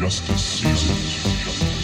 Justice seasons.